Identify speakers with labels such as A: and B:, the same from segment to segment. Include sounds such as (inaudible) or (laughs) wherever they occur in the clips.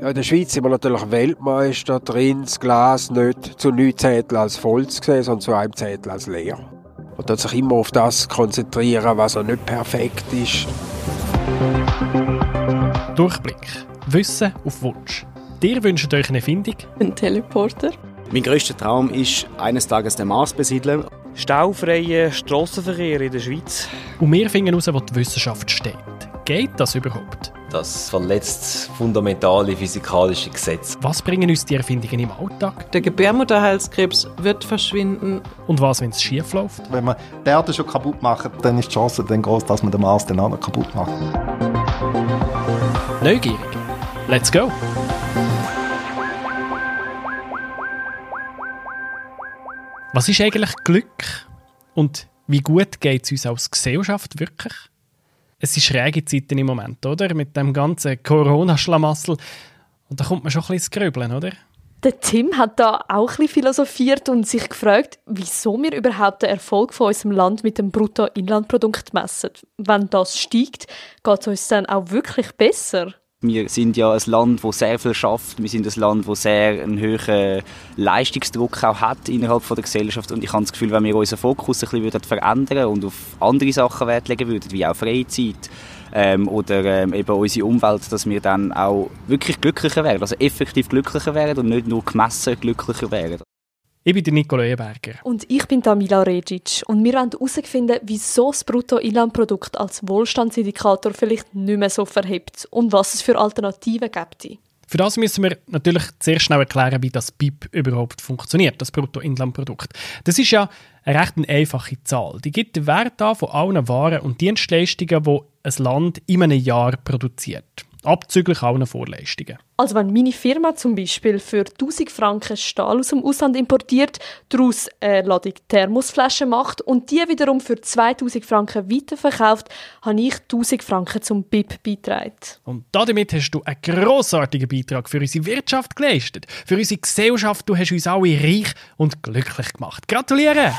A: Ja, in der Schweiz sind wir natürlich Weltmeister drin, das Glas nicht zu neun Zettel als voll zu sehen, sondern zu einem Zettel als leer. Und dort sich immer auf das konzentrieren, was auch nicht perfekt ist.
B: Durchblick. Wissen auf Wunsch. Ihr wünscht euch eine Erfindung?
C: Ein Teleporter.
D: Mein grösster Traum ist, eines Tages den Mars besiedeln.
E: Staufreie Strassenverkehr in der Schweiz.
B: Und wir finden heraus, wo die Wissenschaft steht. Geht das überhaupt?
F: Das verletzt fundamentale physikalische Gesetze.
B: Was bringen uns die Erfindungen im Alltag?
C: Der Gebärmutterhalskrebs wird verschwinden.
B: Und was, wenn es schief läuft?
G: Wenn man die Erde schon kaputt macht, dann ist die Chance dann groß, dass man den Mars auch noch kaputt macht.
B: Neugierig. Let's go! Was ist eigentlich Glück? Und wie gut geht es uns als Gesellschaft wirklich? Es sind schräge Zeiten im Moment, oder? Mit dem ganzen Corona-Schlamassel. Und da kommt man schon ein bisschen ins Grübeln, oder?
H: Der Tim hat da auch ein philosophiert und sich gefragt, wieso wir überhaupt den Erfolg von unserem Land mit dem Bruttoinlandprodukt messen. Wenn das steigt, geht es uns dann auch wirklich besser?
D: Wir sind ja ein Land, das sehr viel schafft. Wir sind ein Land, das sehr einen hohen Leistungsdruck auch hat innerhalb der Gesellschaft. Und ich habe das Gefühl, wenn wir unseren Fokus ein bisschen verändern und auf andere Sachen Wert legen würden, wie auch Freizeit ähm, oder ähm, eben unsere Umwelt, dass wir dann auch wirklich glücklicher werden, also effektiv glücklicher werden und nicht nur gemessen glücklicher werden.
B: Ich bin der Nicolo Eberger.
H: Und ich bin Tamila Regic. Und wir wollen herausfinden, wieso das Bruttoinlandprodukt als Wohlstandsindikator vielleicht nicht mehr so verhebt und was es für Alternativen gibt.
B: Für das müssen wir natürlich sehr schnell erklären, wie das BIP überhaupt funktioniert, das Bruttoinlandprodukt. Das ist ja eine recht einfache Zahl. Die gibt den Wert an von allen Waren und Dienstleistungen, die ein Land in einem Jahr produziert abzüglich allen Vorleistungen.
H: Also wenn meine Firma zum Beispiel für 1000 Franken Stahl aus dem Ausland importiert, daraus eine Ladung Thermosflaschen macht und die wiederum für 2000 Franken weiterverkauft, habe ich 1000 Franken zum BIP beitragen.
B: Und damit hast du einen grossartigen Beitrag für unsere Wirtschaft geleistet. Für unsere Gesellschaft. Du hast uns alle reich und glücklich gemacht. Gratuliere!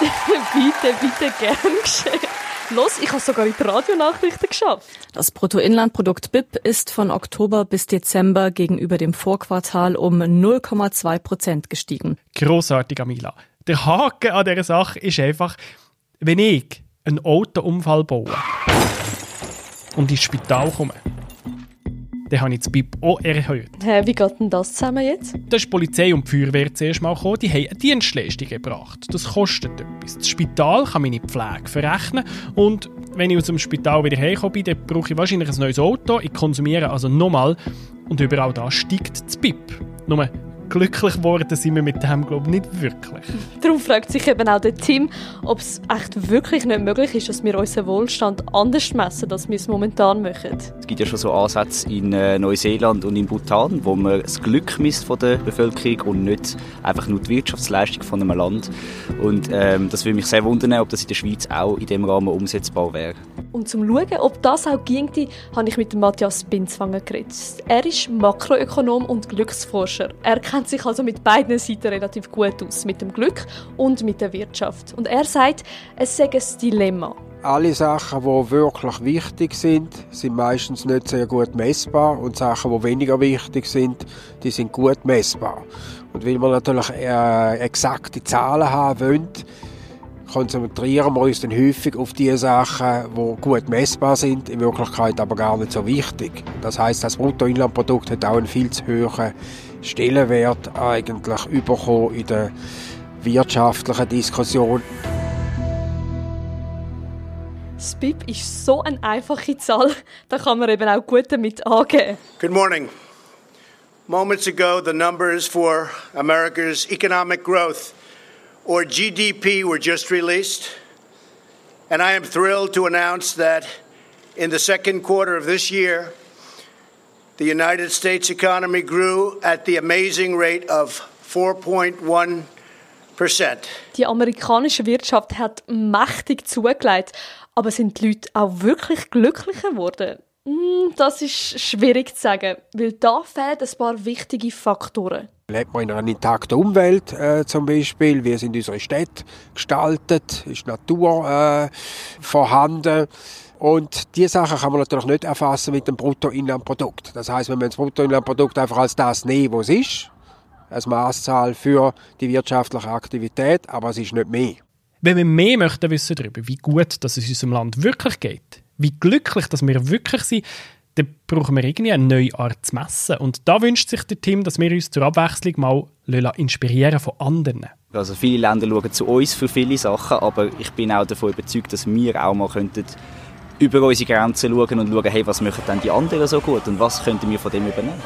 B: (laughs)
H: bitte, bitte, gern geschehen. Los, ich habe sogar in die Radionachrichten geschafft.
C: Das Bruttoinlandprodukt BIP ist von Oktober bis Dezember gegenüber dem Vorquartal um 0,2 Prozent gestiegen.
B: Grossartig, Amila. Der Haken an dieser Sache ist einfach, wenn ich einen Autounfall baue und ins Spital komme, dann habe ich das BIP auch erhöht.
H: Hä, wie geht denn das zusammen jetzt?
B: Da ist die Polizei und die Feuerwehr zuerst mal gekommen, die haben eine Dienstleistung gebracht. Das kostet etwas. Das Spital kann meine Pflege verrechnen und wenn ich aus dem Spital wieder herkomme bin, dann brauche ich wahrscheinlich ein neues Auto. Ich konsumiere also nochmal und überall da steigt das BIP. Nur glücklich geworden sind wir mit dem, glaube ich, nicht wirklich.
H: Darum fragt sich eben auch der Tim, ob es echt wirklich nicht möglich ist, dass wir unseren Wohlstand anders messen, als wir es momentan machen.
D: Es gibt ja schon so Ansätze in äh, Neuseeland und in Bhutan, wo man das Glück misst von der Bevölkerung und nicht einfach nur die Wirtschaftsleistung von einem Land. Und ähm, das würde mich sehr wundern, ob das in der Schweiz auch in dem Rahmen umsetzbar wäre.
H: Und zum Schauen, ob das auch ginge, habe ich mit Matthias Binzwanger geredet. Er ist Makroökonom und Glücksforscher. Er kennt sich also mit beiden Seiten relativ gut aus, mit dem Glück und mit der Wirtschaft. Und er sagt, es sei ein Dilemma.
A: Alle Sachen, die wirklich wichtig sind, sind meistens nicht sehr gut messbar und Sachen, die weniger wichtig sind, die sind gut messbar. Und weil wir natürlich äh, exakte Zahlen haben wollen, konzentrieren wir uns dann häufig auf die Sachen, die gut messbar sind, in Wirklichkeit aber gar nicht so wichtig. Das heißt, das Bruttoinlandprodukt hat auch einen viel zu hohen Stellenwert eigentlich bekommen in der wirtschaftlichen Diskussion.
H: Das BIP ist so eine einfache Zahl, da kann man eben auch gut damit angehen.
I: Good morning. Moments ago, the numbers for America's economic growth or GDP were just released. And I am thrilled to announce that in the second quarter of this year, the United States economy grew at the amazing rate of 4.1
H: Die amerikanische Wirtschaft hat mächtig zugelegt, aber sind die Leute auch wirklich glücklicher geworden? Hm, das ist schwierig zu sagen, weil da fehlen ein paar wichtige Faktoren.
A: Lebt man in einer intakten Umwelt äh, zum Beispiel? Wie sind unsere Städte gestaltet? Ist Natur äh, vorhanden? Und diese Sachen kann man natürlich nicht erfassen mit dem Bruttoinlandprodukt. Das heißt, wenn wir das Bruttoinlandprodukt einfach als das nehmen, was es ist, als Maßzahl für die wirtschaftliche Aktivität, aber es ist nicht mehr.
B: Wenn wir mehr möchten wissen darüber, wie gut dass es unserem Land wirklich geht, wie glücklich dass wir wirklich sind, dann brauchen wir irgendwie eine neue Art zu messen. Und da wünscht sich der Team, dass wir uns zur Abwechslung mal inspirieren von anderen.
D: Also viele Länder schauen zu uns für viele Sachen, aber ich bin auch davon überzeugt, dass wir auch mal könnten über unsere Grenzen schauen und schauen, hey, was machen denn die anderen so gut und was könnten wir von dem übernehmen.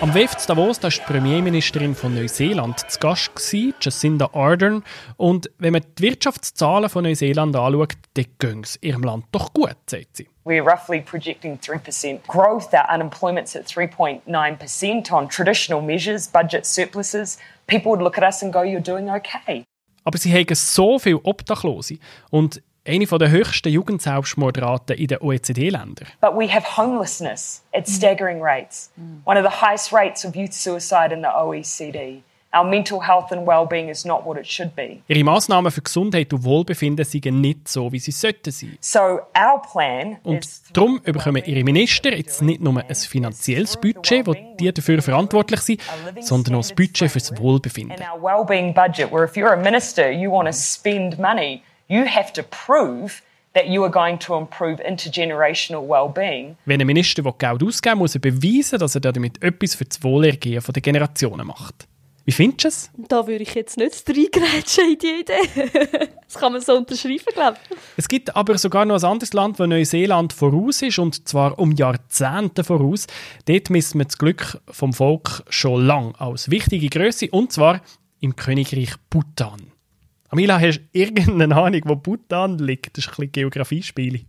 B: Am WEF Davos war die Premierministerin von Neuseeland zu Gast, Jacinda Ardern. Und wenn man die Wirtschaftszahlen von Neuseeland anschaut, dann gehen es ihrem Land doch gut, sagt sie.
J: We're roughly projecting 3% growth. Our unemployment's at 3.9% on traditional measures, budget surpluses. People would look at us and go, you're doing okay.
B: Aber sie haben so viele Obdachlose. Und eine der höchsten Jugendselbstmordraten in den OECD-Ländern.
J: But we have homelessness at staggering rates. One of the highest rates of youth suicide in the OECD. Our mental health and well-being is not what it should be.
B: Ihre Maßnahmen für Gesundheit und Wohlbefinden sind nicht so, wie sie sollten sein.
J: So our plan
B: und darum bekommen ihre Minister jetzt nicht nur ein finanzielles Budget, wo die dafür verantwortlich sind, sondern auch das Budget für das Wohlbefinden.
J: And our well-being budget, where if you're a minister, you want to spend money you have to prove that you are going to improve intergenerational well-being.
B: Wenn ein Minister Geld ausgeben will, muss er beweisen, dass er damit etwas für das Wohlergehen der Generationen macht. Wie findest du es?
H: Da würde ich jetzt nicht reingrätschen in die Idee. (laughs) das kann man so unterschreiben, glaube ich.
B: Es gibt aber sogar noch ein anderes Land, wo Neuseeland voraus ist, und zwar um Jahrzehnte voraus. Dort misst man das Glück vom Volk schon lang als wichtige Größe, und zwar im Königreich Bhutan. Amila, hast du irgendeine Ahnung, wo Bhutan liegt? Das ist ein bisschen Geografiespiele.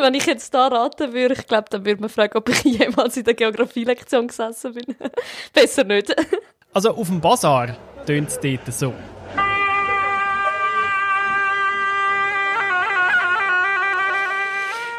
H: Wenn ich jetzt da raten würde, ich glaube, dann würde man fragen, ob ich jemals in der Geografielektion gesessen bin. (laughs) Besser nicht. (laughs)
B: also auf dem Bazar tönt es dort so.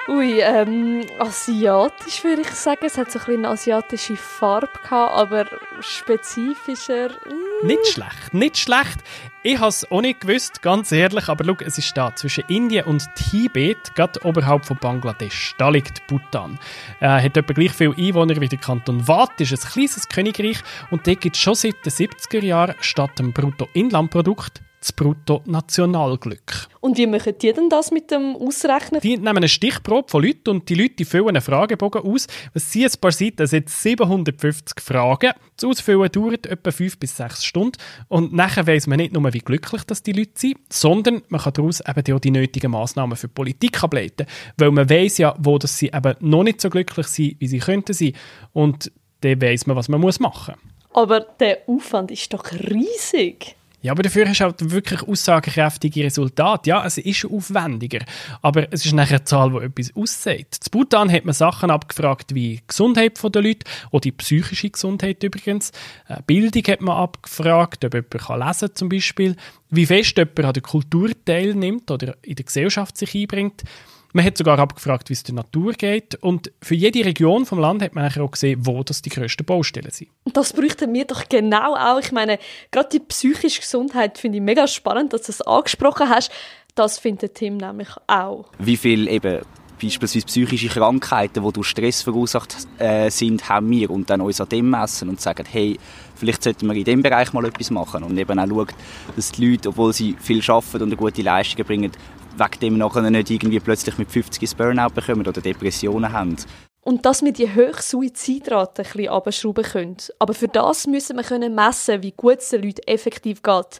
H: Ui, ähm, asiatisch würde ich sagen. Es hat so ein bisschen eine asiatische Farbe gehabt, aber spezifischer.
B: Mm. Nicht schlecht, nicht schlecht. Ich habe es auch nicht gewusst, ganz ehrlich, aber schau, es ist da zwischen Indien und Tibet, gerade oberhalb von Bangladesch. Da liegt Bhutan. Äh, hat etwa gleich viele Einwohner wie der Kanton Wat, ist ein kleines Königreich und dort gibt es schon seit den 70er Jahren statt dem Bruttoinlandprodukt das Bruttonationalglück.
H: Und wie machen die denn das mit dem Ausrechnen?
B: Die nehmen eine Stichprobe von Leuten und die Leute füllen einen Fragebogen aus. Was sind ein paar Seiten? Sind 750 Fragen. Das Ausfüllen dauert etwa 5 bis 6 Stunden. Und nachher weiss man nicht nur, wie glücklich das die Leute sind, sondern man kann daraus eben auch die nötigen Massnahmen für die Politik ableiten. Weil man weiss ja, wo das sie eben noch nicht so glücklich sind, wie sie könnten sein. Und dann weiss man, was man machen muss.
H: Aber der Aufwand ist doch riesig.
B: Ja, aber dafür hast du halt wirklich aussagekräftige Resultate. Ja, es ist aufwendiger, aber es ist nachher eine Zahl, die etwas aussagt. Zu Bhutan hat man Sachen abgefragt wie die Gesundheit der Leute, oder die psychische Gesundheit übrigens. Äh, Bildung hat man abgefragt, ob jemand kann lesen zum Beispiel, wie fest jemand an der Kultur teilnimmt oder in der Gesellschaft sich einbringt. Man hat sogar abgefragt, wie es der Natur geht. Und für jede Region vom Land hat man auch gesehen, wo das die grössten Baustellen sind.
H: Das bräuchten wir doch genau auch. Ich meine, gerade die psychische Gesundheit finde ich mega spannend, dass du das angesprochen hast. Das findet Tim nämlich auch.
D: Wie viel eben beispielsweise psychische Krankheiten, die durch Stress verursacht äh, sind, haben wir und dann uns an dem messen und sagen, hey, vielleicht sollten wir in dem Bereich mal etwas machen und eben auch schauen, dass die Leute, obwohl sie viel arbeiten und eine gute Leistung bringen, wegen dem nachher nicht irgendwie plötzlich mit 50 ins Burnout bekommen oder Depressionen haben.
H: Und dass wir die hohe Suizidrate ein bisschen abschrauben können. Aber für das müssen wir können messen, wie gut es den Leuten effektiv geht.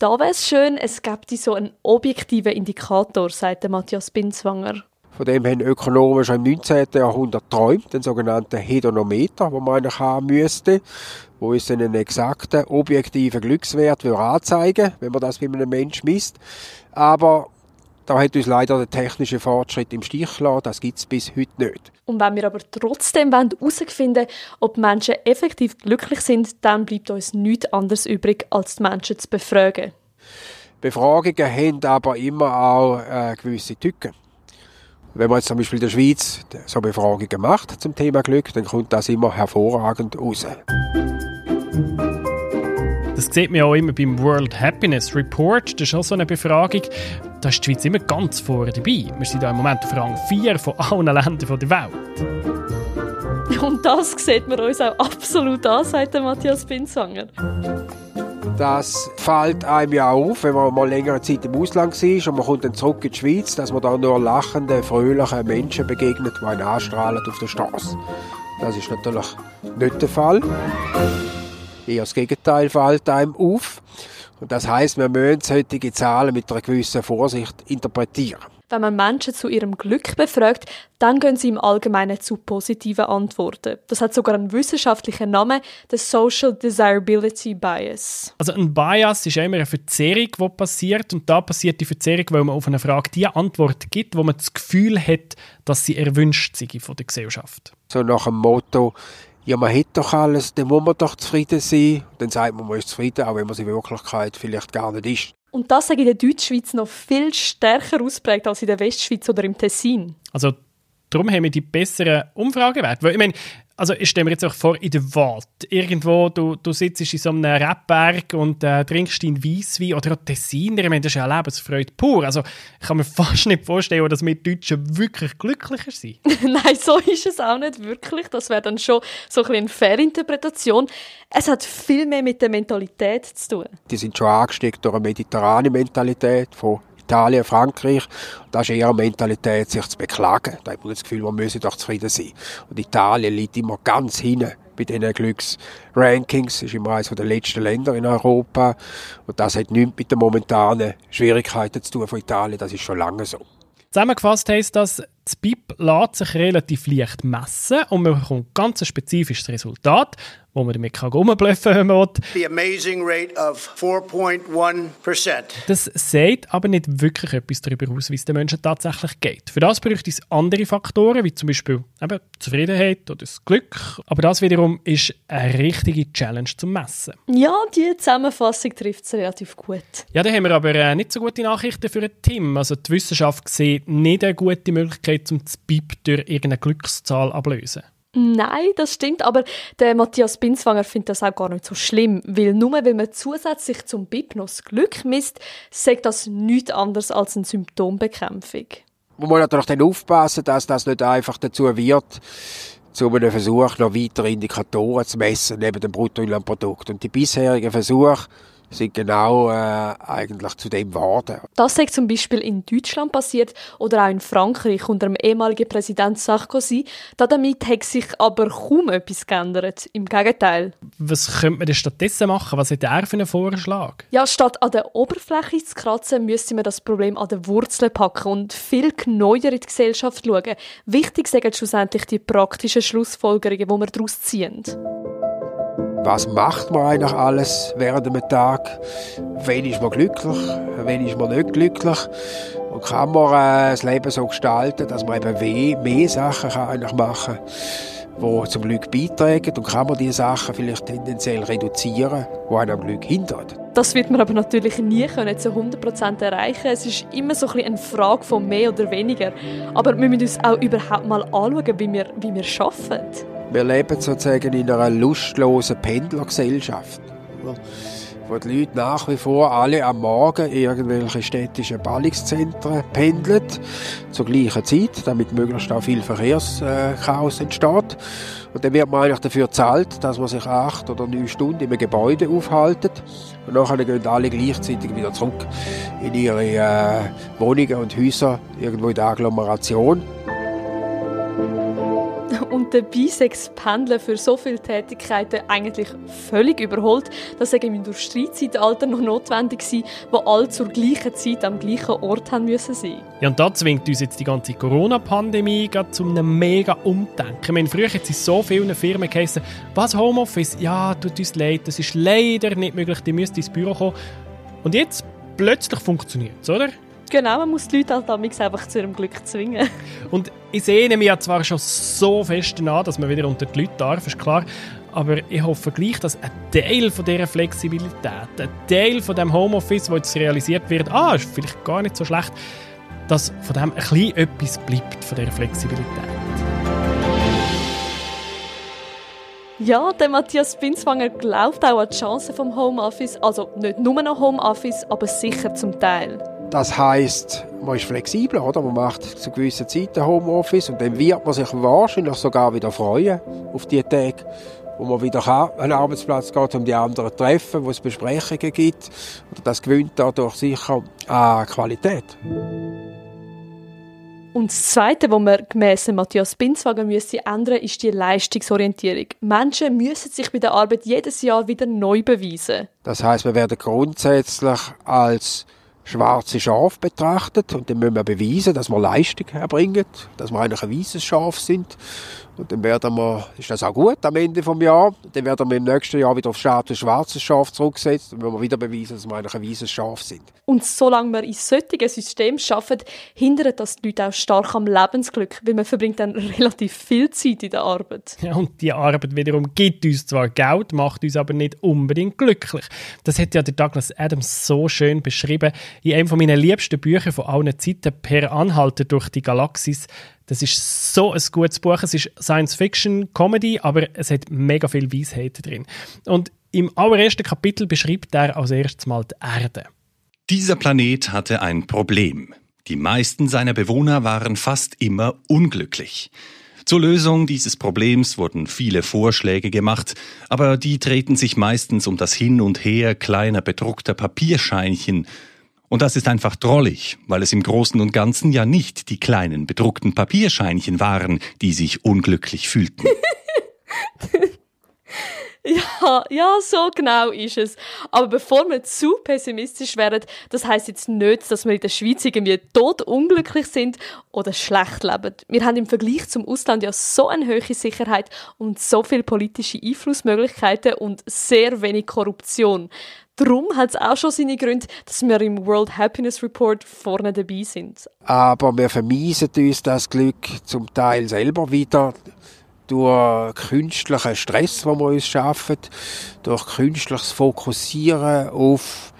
H: Da wäre es schön, es gäbe so einen objektiven Indikator, sagt Matthias Binzwanger.
A: Von dem haben Ökonomen schon im 19. Jahrhundert träumt, den sogenannten Hedonometer, wo man eigentlich haben müsste, wo uns einen exakten, objektiven Glückswert anzeigen wenn man das bei einem Menschen misst. Aber da hat uns leider der technische Fortschritt im Stich gelassen. Das gibt es bis heute nicht.
H: Und wenn wir aber trotzdem herausfinden ob Menschen effektiv glücklich sind, dann bleibt uns nichts anderes übrig, als die Menschen zu befragen.
A: Befragungen haben aber immer auch äh, gewisse Tücken. Wenn man jetzt zum Beispiel in der Schweiz so Befragungen macht zum Thema Glück, dann kommt das immer hervorragend raus.
B: Das sieht man auch immer beim World Happiness Report. Das ist auch so eine Befragung. Da ist die Schweiz immer ganz vorne dabei. Wir sind da im Moment auf Rang 4 von allen Ländern der Welt.
H: Und das sieht man uns auch absolut an, sagt der Matthias Binsanger.
A: Das fällt einem ja auf, wenn man mal längere Zeit im Ausland war und man kommt dann zurück in die Schweiz, dass man da nur lachenden, fröhlichen Menschen begegnet, die einen anstrahlen auf der Straße. Das ist natürlich nicht der Fall. Eher das Gegenteil fällt einem auf. Und das heißt, wir müssen solche Zahlen mit einer gewissen Vorsicht interpretieren.
H: Wenn man Menschen zu ihrem Glück befragt, dann gehen sie im Allgemeinen zu positiven Antworten. Das hat sogar einen wissenschaftlichen Namen, der Social Desirability Bias.
B: Also ein Bias ist immer eine Verzerrung, die passiert und da passiert die Verzerrung, weil man auf eine Frage die Antwort gibt, wo man das Gefühl hat, dass sie erwünscht sei von der Gesellschaft.
A: So nach dem Motto, ja, man hat doch alles, dann muss man doch zufrieden sein. Dann sagt man, man ist zufrieden, auch wenn man es in Wirklichkeit vielleicht gar nicht ist.
H: Und das sage ich in der Deutschschweiz noch viel stärker ausprägt als in der Westschweiz oder im Tessin.
B: Also darum haben wir die besseren Umfragewerte. Weil, ich meine, also ich stelle mir jetzt auch vor, in der Wald, irgendwo, du, du sitzt in so einem Rebberg und äh, trinkst deinen Weisswein oder auch Tessiner, ich meine, das ist ja Lebensfreude pur. Also ich kann mir fast nicht vorstellen, dass wir Deutschen wirklich glücklicher sind. (laughs)
H: Nein, so ist es auch nicht wirklich. Das wäre dann schon so ein bisschen eine Fehlinterpretation. Es hat viel mehr mit der Mentalität zu tun.
A: Die sind schon angesteckt durch eine mediterrane Mentalität von Italien, Frankreich. Das ist eher eine Mentalität, sich zu beklagen. Da hat man das Gefühl, man müsse doch zufrieden sein. Und Italien liegt immer ganz hinten bei diesen Glücksrankings. ist immer eines der letzten Länder in Europa. Und das hat nichts mit den momentanen Schwierigkeiten zu tun von Italien. Das ist schon lange so.
B: Zusammengefasst heisst das, das BIP lässt sich relativ leicht messen und man bekommt ganz ein spezifisches Resultat, wo man damit rumblöffen kann, wenn man will.
I: The amazing rate of 4.1%.
B: Das sagt aber nicht wirklich etwas darüber aus, wie es den Menschen tatsächlich geht. Für das bräuchte es andere Faktoren, wie zum Beispiel eben Zufriedenheit oder das Glück. Aber das wiederum ist eine richtige Challenge zum Messen.
H: Ja, die Zusammenfassung trifft es relativ gut.
B: Ja, da haben wir aber äh, nicht so gute Nachrichten für ein Team. Also die Wissenschaft sieht nicht eine gute Möglichkeit, um das BIP durch irgendeine Glückszahl ablösen.
H: Nein, das stimmt, aber der Matthias Binswanger findet das auch gar nicht so schlimm, weil nur weil man zusätzlich zum BIP noch das Glück misst, sagt das nichts anderes als eine Symptombekämpfung.
A: Man muss natürlich dann aufpassen, dass das nicht einfach dazu wird, zu einem Versuch noch weitere Indikatoren zu messen neben dem Bruttoinlandprodukt. Und die bisherigen Versuche sind genau äh, eigentlich zu dem geworden.
H: Das ist zum Beispiel in Deutschland passiert oder auch in Frankreich unter dem ehemaligen Präsident Sarkozy. Damit hat sich aber kaum etwas geändert. Im Gegenteil.
B: Was könnte man denn stattdessen machen? Was hat er für einen Vorschlag?
H: Ja, statt an der Oberfläche zu kratzen, müsste man das Problem an den Wurzeln packen und viel genauer in die Gesellschaft schauen. Wichtig sind schlussendlich die praktischen Schlussfolgerungen, die wir daraus ziehen
A: was macht man eigentlich alles während einem Tag? Wen ist man glücklich? Wen ist man nicht glücklich? Und kann man äh, das Leben so gestalten, dass man eben mehr Sachen kann eigentlich machen kann, die zum Glück beitragen? Und kann man diese Sachen vielleicht tendenziell reduzieren, die einem am Glück hindern?
H: Das wird man aber natürlich nie können zu 100% erreichen. Es ist immer so ein eine Frage von mehr oder weniger. Aber wir müssen uns auch überhaupt mal anschauen, wie wir, wie wir arbeiten.
A: Wir leben sozusagen in einer lustlosen Pendlergesellschaft. Wo die Leute nach wie vor alle am Morgen irgendwelche städtischen Ballungszentren pendeln, zur gleichen Zeit, damit möglichst auch viel Verkehrschaos entsteht. Und dann wird man eigentlich dafür gezahlt, dass man sich acht oder neun Stunden einem Gebäude aufhaltet. Und nachher gehen alle gleichzeitig wieder zurück in ihre äh, Wohnungen und Häuser irgendwo in der Agglomeration
H: sechs Pendeln für so viele Tätigkeiten eigentlich völlig überholt. Das sei im Industriezeitalter noch notwendig gewesen, wo alle zur gleichen Zeit am gleichen Ort haben müssen sein.
B: Ja, und da zwingt uns jetzt die ganze Corona-Pandemie zu einem mega Umdenken. Ich früher hat es so vielen Firmen geheißen, was Homeoffice? Ja, tut uns leid, das ist leider nicht möglich, die müsst ins Büro kommen. Und jetzt plötzlich funktioniert es, oder?
H: Genau, man muss die Leute halt einfach zu ihrem Glück zwingen.
B: Und ich sehne mich ja zwar schon so fest an, dass man wieder unter die Leute darf, ist klar. Aber ich hoffe gleich, dass ein Teil von dieser Flexibilität, ein Teil von dem Homeoffice, wo jetzt realisiert wird, ah, ist vielleicht gar nicht so schlecht, dass von dem ein bisschen etwas bleibt, von dieser Flexibilität.
H: Ja, der Matthias Binswanger glaubt auch an die Chancen vom Homeoffice. Also nicht nur noch Homeoffice, aber sicher zum Teil.
A: Das heißt, man ist flexibel, oder? Man macht zu gewissen Zeiten Homeoffice und dann wird man sich wahrscheinlich sogar wieder freuen auf die Tage, wo man wieder an einen Arbeitsplatz geht, um die anderen zu treffen, wo es Besprechungen gibt. Und das gewinnt dadurch sicher an Qualität.
H: Und das Zweite, was man gemäss Matthias Binswagen müsste ändern, ist die Leistungsorientierung. Menschen müssen sich bei der Arbeit jedes Jahr wieder neu beweisen.
A: Das heißt, wir werden grundsätzlich als schwarze Schaf betrachtet und dann müssen wir beweisen, dass wir Leistung erbringen, dass wir eigentlich ein weißes Schaf sind. Und dann werden wir, ist das auch gut am Ende des Jahres, dann werden wir im nächsten Jahr wieder auf Status schwarzes Schaf zurückgesetzt und wenn wir wieder beweisen, dass wir eigentlich ein weißes Schaf sind.
H: Und solange wir in solchen Systemen arbeiten, hindert das die Leute auch stark am Lebensglück, weil man verbringt dann relativ viel Zeit in der Arbeit.
B: Ja, und die Arbeit wiederum gibt uns zwar Geld, macht uns aber nicht unbedingt glücklich. Das hat ja der Douglas Adams so schön beschrieben in einem meiner liebsten Bücher von allen Zeiten, Per Anhalter durch die Galaxis. Das ist so ein gutes Buch. Es ist Science-Fiction, Comedy, aber es hat mega viel Weisheit drin. Und im allerersten Kapitel beschreibt er als erstes mal die Erde.
K: Dieser Planet hatte ein Problem. Die meisten seiner Bewohner waren fast immer unglücklich. Zur Lösung dieses Problems wurden viele Vorschläge gemacht, aber die drehten sich meistens um das Hin und Her kleiner bedruckter Papierscheinchen, und das ist einfach drollig, weil es im Großen und Ganzen ja nicht die kleinen bedruckten Papierscheinchen waren, die sich unglücklich fühlten. (laughs)
H: Ja, ja, so genau ist es. Aber bevor wir zu pessimistisch werden, das heißt jetzt nicht, dass wir in der Schweiz irgendwie tot unglücklich sind oder schlecht leben. Wir haben im Vergleich zum Ausland ja so eine hohe Sicherheit und so viele politische Einflussmöglichkeiten und sehr wenig Korruption. Darum hat es auch schon seine Gründe, dass wir im World Happiness Report vorne dabei sind.
A: Aber wir vermiesen uns das Glück zum Teil selber wieder durch künstlichen Stress, den wir uns schaffen, durch künstliches Fokussieren auf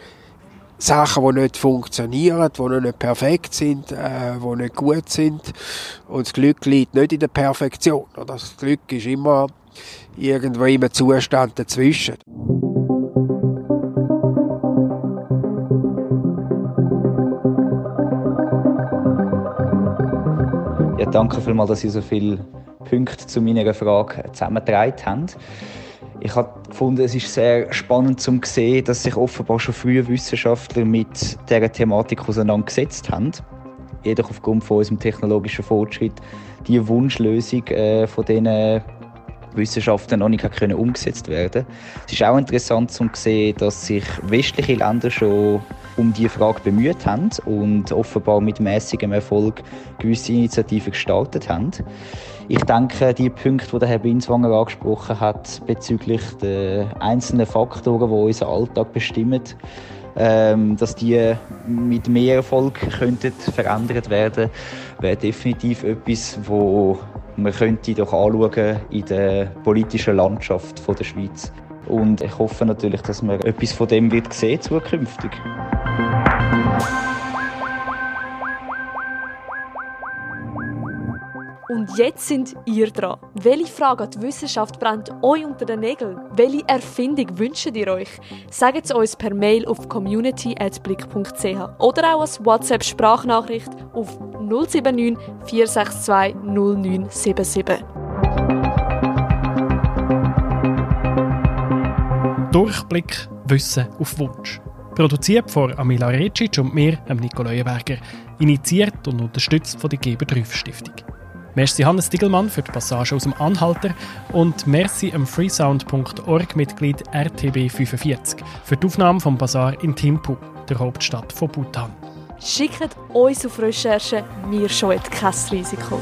A: Sachen, die nicht funktionieren, die noch nicht perfekt sind, äh, die nicht gut sind. Und das Glück liegt nicht in der Perfektion. Das Glück ist immer irgendwo im Zustand dazwischen.
D: Danke vielmals, dass ihr so viel Punkte zu meiner Frage zusammengetragen haben. Ich habe gefunden, es ist sehr spannend zu sehen, dass sich offenbar schon frühe Wissenschaftler mit dieser Thematik auseinandergesetzt haben. Jedoch aufgrund von unserem technologischen Fortschritt die Wunschlösung äh, von diesen Wissenschaften noch nicht können umgesetzt werden Es ist auch interessant zu sehen, dass sich westliche Länder schon um diese Frage bemüht haben und offenbar mit mäßigem Erfolg gewisse Initiativen gestartet haben. Ich denke, die Punkte, die Herr Binswanger angesprochen hat, bezüglich der einzelnen Faktoren, die unseren Alltag bestimmen, ähm, dass die mit mehr Erfolg könnten verändert werden, wäre definitiv etwas, wo man könnte doch anschauen in der politischen Landschaft der Schweiz. Und ich hoffe natürlich, dass man etwas von dem wird sehen zukünftig.
H: Und jetzt sind ihr dran. Welche Frage an die Wissenschaft brennt euch unter den Nägeln? Welche Erfindung wünscht ihr euch? Sagt es uns per Mail auf community.blick.ch oder auch als WhatsApp-Sprachnachricht auf 079 462 0977.
B: Durchblick Wissen auf Wunsch. Produziert von Amila Recic und mir, Nico Leuenberger. Initiiert und unterstützt von der Geber 3 Stiftung. Merci Hannes Diegelmann für die Passage aus dem Anhalter und merci am freesound.org-Mitglied RTB45 für die Aufnahme vom Bazar in Thimphu, der Hauptstadt von Bhutan.
H: Schickt uns auf Recherche, wir scheuen kein Risiko.